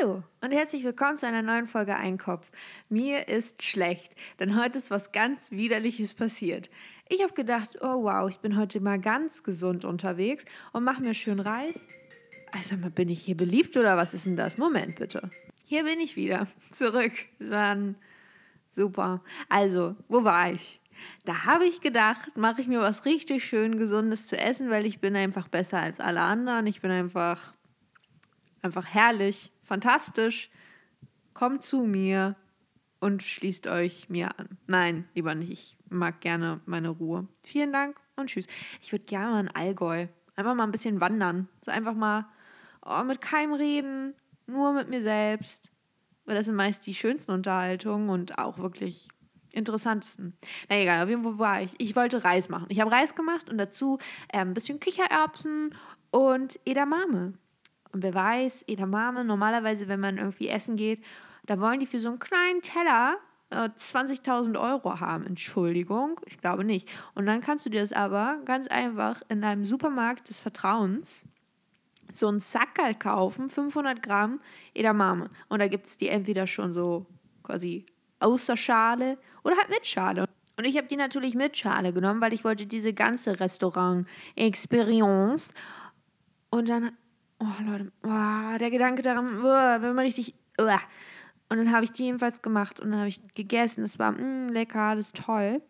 Hallo und herzlich willkommen zu einer neuen Folge Einkopf. Mir ist schlecht, denn heute ist was ganz Widerliches passiert. Ich habe gedacht, oh wow, ich bin heute mal ganz gesund unterwegs und mache mir schön Reis. Also mal, bin ich hier beliebt oder was ist denn das? Moment bitte. Hier bin ich wieder, zurück. Es war super. Also, wo war ich? Da habe ich gedacht, mache ich mir was richtig schön Gesundes zu essen, weil ich bin einfach besser als alle anderen. Ich bin einfach einfach herrlich, fantastisch. Kommt zu mir und schließt euch mir an. Nein, lieber nicht. Ich mag gerne meine Ruhe. Vielen Dank und tschüss. Ich würde gerne mal in Allgäu einfach mal ein bisschen wandern. So einfach mal oh, mit keinem reden, nur mit mir selbst. Weil das sind meist die schönsten Unterhaltungen und auch wirklich interessantesten. Na egal, auf jeden Fall war ich. Ich wollte Reis machen. Ich habe Reis gemacht und dazu äh, ein bisschen Kichererbsen und Edamame. Und wer weiß, Edamame, normalerweise, wenn man irgendwie essen geht, da wollen die für so einen kleinen Teller äh, 20.000 Euro haben. Entschuldigung, ich glaube nicht. Und dann kannst du dir das aber ganz einfach in einem Supermarkt des Vertrauens so einen Sackerl kaufen, 500 Gramm Edamame. Und da gibt es die entweder schon so quasi außer Schale oder halt mit Schale. Und ich habe die natürlich mit Schale genommen, weil ich wollte diese ganze Restaurant-Experience. Und dann Oh, Leute, oh, der Gedanke daran, oh, wenn man richtig. Oh. Und dann habe ich die jedenfalls gemacht und dann habe ich gegessen. Es war mm, lecker, das ist toll.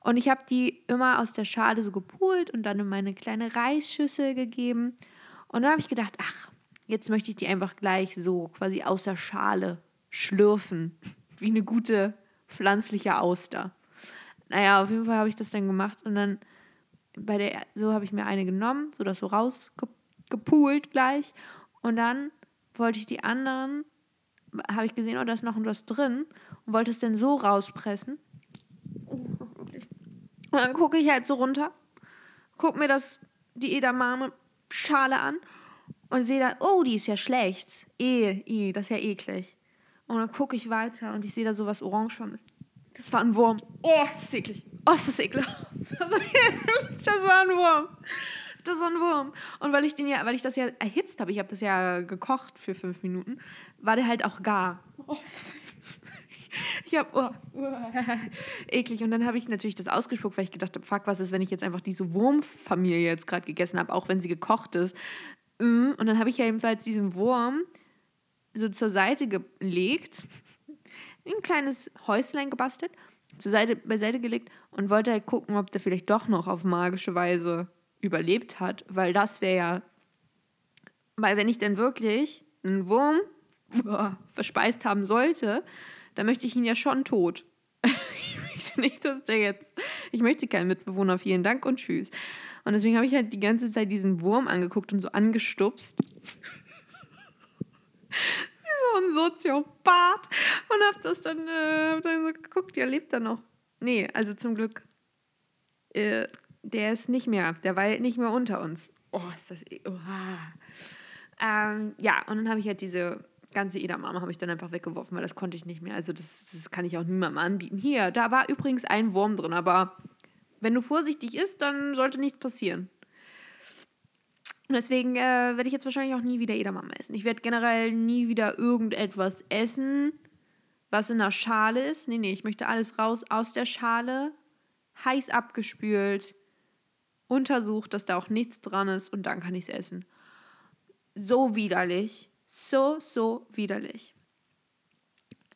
Und ich habe die immer aus der Schale so gepult und dann in meine kleine Reisschüssel gegeben. Und dann habe ich gedacht, ach, jetzt möchte ich die einfach gleich so quasi aus der Schale schlürfen. Wie eine gute pflanzliche Auster. Naja, auf jeden Fall habe ich das dann gemacht und dann bei der, so habe ich mir eine genommen, so das so rausgepult gepoolt gleich. Und dann wollte ich die anderen, habe ich gesehen, oh, da ist noch was drin und wollte es dann so rauspressen. Und dann gucke ich halt so runter, gucke mir das, die Edamame-Schale an und sehe da, oh, die ist ja schlecht. Eh, eh, das ist ja eklig. Und dann gucke ich weiter und ich sehe da so was Orangefarbenes. Das war ein Wurm. Oh, das ist eklig. Oh, das ist eklig. Das war ein Wurm das war ein Wurm. Und weil ich den ja, weil ich das ja erhitzt habe, ich habe das ja gekocht für fünf Minuten, war der halt auch gar. ich habe oh, eklig und dann habe ich natürlich das ausgespuckt, weil ich gedacht habe, fuck, was ist, wenn ich jetzt einfach diese Wurmfamilie jetzt gerade gegessen habe, auch wenn sie gekocht ist. Mm, und dann habe ich ja jedenfalls diesen Wurm so zur Seite gelegt, ein kleines Häuslein gebastelt, zur Seite beiseite gelegt und wollte halt gucken, ob der vielleicht doch noch auf magische Weise überlebt hat, weil das wäre ja, weil wenn ich dann wirklich einen Wurm boah, verspeist haben sollte, dann möchte ich ihn ja schon tot. ich möchte nicht, dass der jetzt, ich möchte keinen Mitbewohner, vielen Dank und tschüss. Und deswegen habe ich halt die ganze Zeit diesen Wurm angeguckt und so angestupst. Wie so ein Soziopath. Und habe das dann, äh, hab dann so geguckt, ja, lebt er noch. Nee, also zum Glück. Äh, der ist nicht mehr, der weilt nicht mehr unter uns. Oh, ist das. Oh. Ähm, ja, und dann habe ich halt diese ganze Edamame habe ich dann einfach weggeworfen, weil das konnte ich nicht mehr. Also das, das kann ich auch niemandem anbieten. Hier, da war übrigens ein Wurm drin, aber wenn du vorsichtig isst, dann sollte nichts passieren. Und deswegen äh, werde ich jetzt wahrscheinlich auch nie wieder Edamame essen. Ich werde generell nie wieder irgendetwas essen, was in der Schale ist. Nee, nee, ich möchte alles raus aus der Schale, heiß abgespült, untersucht, dass da auch nichts dran ist und dann kann ich es essen. So widerlich. So, so widerlich.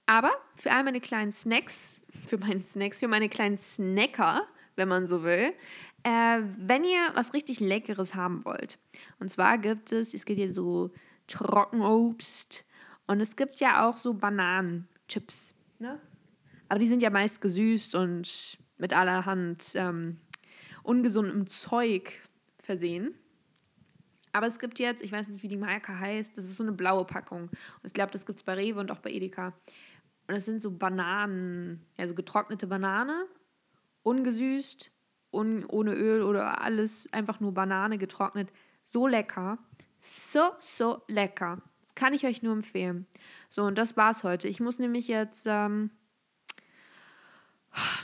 Aber für all meine kleinen Snacks, für meine Snacks, für meine kleinen Snacker, wenn man so will, äh, wenn ihr was richtig Leckeres haben wollt. Und zwar gibt es, es gibt hier so Trockenobst und es gibt ja auch so Bananenchips. Ne? Aber die sind ja meist gesüßt und mit allerhand ähm, ungesundem Zeug versehen. Aber es gibt jetzt, ich weiß nicht, wie die Marke heißt, das ist so eine blaue Packung. Und ich glaube, das gibt es bei Rewe und auch bei Edeka. Und das sind so Bananen, also getrocknete Banane, ungesüßt, un, ohne Öl oder alles, einfach nur Banane getrocknet. So lecker. So, so lecker. Das kann ich euch nur empfehlen. So, und das war's heute. Ich muss nämlich jetzt ähm,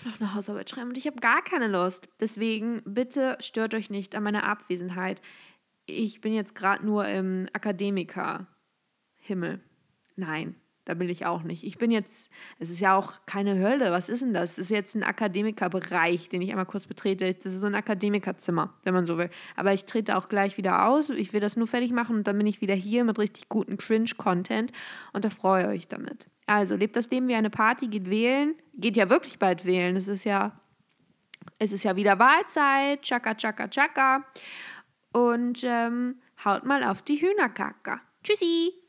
noch eine Hausarbeit schreiben und ich habe gar keine Lust. Deswegen bitte stört euch nicht an meiner Abwesenheit. Ich bin jetzt gerade nur im Akademiker-Himmel. Nein, da will ich auch nicht. Ich bin jetzt, es ist ja auch keine Hölle. Was ist denn das? Es ist jetzt ein Akademikerbereich, den ich einmal kurz betrete. Das ist so ein Akademikerzimmer, wenn man so will. Aber ich trete auch gleich wieder aus. Ich will das nur fertig machen und dann bin ich wieder hier mit richtig gutem Cringe-Content und da freue ich euch damit. Also, lebt das Leben wie eine Party, geht wählen. Geht ja wirklich bald wählen. Es ist ja, es ist ja wieder Wahlzeit. Chaka, chaka, chaka. Und ähm, haut mal auf die Hühnerkacke. Tschüssi!